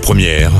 Première,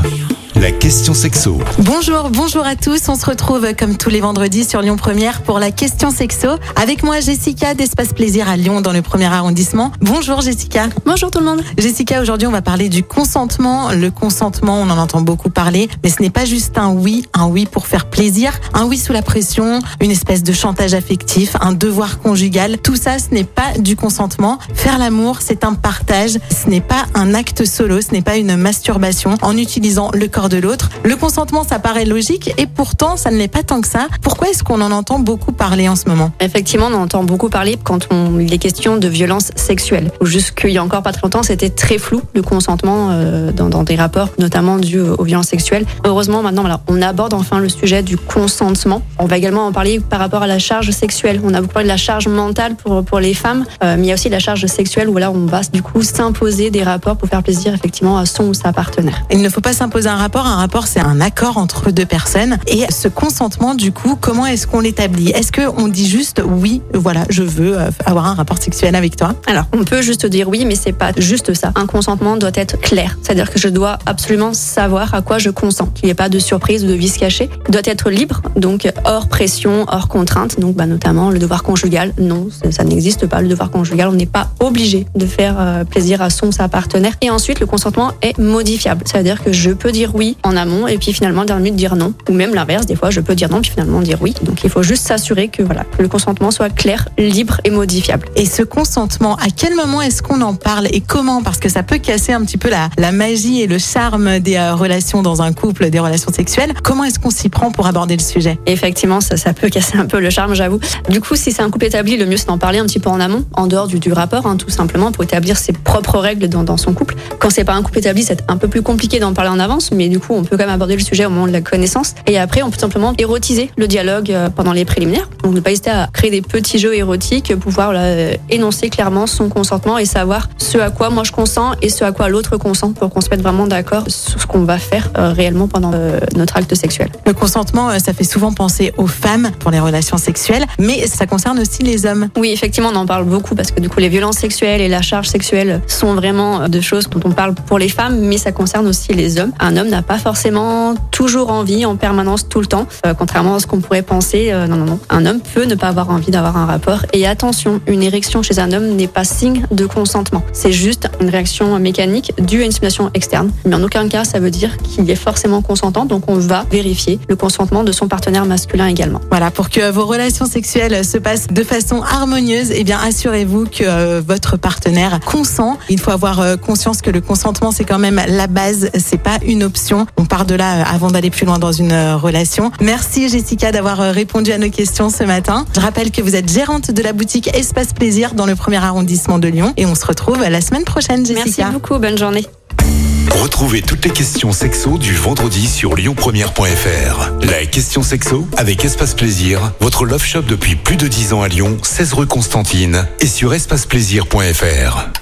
la question sexo. Bonjour, bonjour à tous. On se retrouve comme tous les vendredis sur Lyon Première pour la question sexo. Avec moi, Jessica d'Espace Plaisir à Lyon dans le premier arrondissement. Bonjour Jessica. Bonjour tout le monde. Jessica, aujourd'hui, on va parler du consentement. Le consentement, on en entend beaucoup parler, mais ce n'est pas juste un oui, un oui pour faire plaisir, un oui sous la pression, une espèce de chantage affectif, un devoir conjugal. Tout ça, ce n'est pas du consentement. Faire l'amour, c'est un partage. Ce n'est pas un acte solo, ce n'est pas une masturbation en utilisant le corps de l'autre. Le consentement, ça paraît logique et pourtant, ça ne l'est pas tant que ça. Pourquoi est-ce qu'on en entend beaucoup parler en ce moment? Effectivement, on en entend beaucoup parler quand on il est question de violence sexuelle. Jusqu'il y a encore pas très longtemps, c'était très flou le consentement euh, dans, dans, des rapports, notamment dus aux violences sexuelles. Heureusement, maintenant, voilà, on aborde enfin le sujet du consentement. On va également en parler par rapport à la charge sexuelle. On a beaucoup parlé de la charge mentale pour pour les femmes, euh, mais il y a aussi la charge sexuelle où là, on va du coup s'imposer des rapports pour faire plaisir effectivement à son ou sa partenaire. Il ne faut pas s'imposer un rapport. Un rapport, c'est un accord entre deux personnes. Et ce consentement, du coup, comment est-ce qu'on l'établit? Est-ce qu'on dit juste oui, voilà, je veux euh, avoir un rapport sexuel avec toi? Alors, on peut juste dire oui, mais c'est pas juste ça. Un consentement doit être clair. C'est-à-dire que je dois absolument savoir à quoi je consens. Qu'il n'y ait pas de surprise ou de vice caché. Il doit être libre, donc hors pression, hors contrainte. Donc, bah, notamment le devoir conjugal. Non, ça n'existe pas. Le devoir conjugal, on n'est pas obligé de faire euh, plaisir à son sa partenaire. Et ensuite, le consentement est modifiable. C'est-à-dire que je peux dire oui en amont et puis finalement, dernière minute, dire non. Ou même l'inverse, des fois, je peux dire non puis finalement dire oui. Donc, il faut juste s'assurer que voilà, le consentement soit clair, libre et modifiable. Et ce consentement, à quel moment est-ce qu'on en parle et comment? Parce que ça peut casser un petit peu la, la magie et le charme des euh, relations dans un couple, des relations sexuelles. Comment est-ce qu'on s'y prend pour aborder le sujet? Effectivement, ça, ça peut casser un peu le charme, j'avoue. Du coup, si c'est un couple établi, le mieux c'est d'en parler un petit peu en amont, en dehors du, du rapport, hein, tout simplement, pour établir ses propres règles dans, dans son couple. Quand c'est pas un couple établi, c'est un peu plus compliqué d'en parler en avance, mais du coup, on peut quand même aborder le sujet au moment de la connaissance. Et après, on peut simplement érotiser le dialogue euh, pendant les préliminaires. Donc, ne pas hésiter à créer des petits jeux érotiques, pouvoir là, euh, énoncer clairement son consentement et savoir ce à quoi moi je consens et ce à quoi l'autre consent pour qu'on se mette vraiment d'accord sur ce qu'on va faire euh, réellement pendant euh, notre acte sexuel. Le consentement, euh, ça fait souvent penser aux femmes pour les relations sexuelles, mais ça concerne aussi les hommes. Oui, effectivement, on en parle beaucoup parce que du coup, les violences sexuelles et la charge sexuelle sont vraiment de choses dont on parle pour les femmes, mais ça concerne aussi les hommes. Un homme n'a pas forcément toujours envie en permanence tout le temps, euh, contrairement à ce qu'on pourrait penser. Euh, non, non, non. Un homme peut ne pas avoir envie d'avoir un rapport. Et attention, une érection chez un homme n'est pas signe de consentement. C'est juste une réaction mécanique due à une stimulation externe. Mais en aucun cas, ça veut dire qu'il est forcément consentant. Donc, on va vérifier le consentement de son partenaire masculin également. Voilà, pour que vos relations sexuelles se passent de façon harmonieuse, eh bien, assurez-vous que euh, votre partenaire consent. Il faut avoir conscience que le consentement, c'est quand même la base, c'est pas une option. On part de là euh, avant d'aller plus loin dans une euh, relation. Merci Jessica d'avoir euh, répondu à nos questions ce matin. Je rappelle que vous êtes gérante de la boutique Espace Plaisir dans le premier arrondissement de Lyon et on se retrouve la semaine prochaine, Jessica. Merci beaucoup, bonne journée. Retrouvez toutes les questions sexo du vendredi sur lyonpremière.fr. La question sexo avec Espace Plaisir, votre love shop depuis plus de 10 ans à Lyon, 16 rue Constantine et sur espaceplaisir.fr.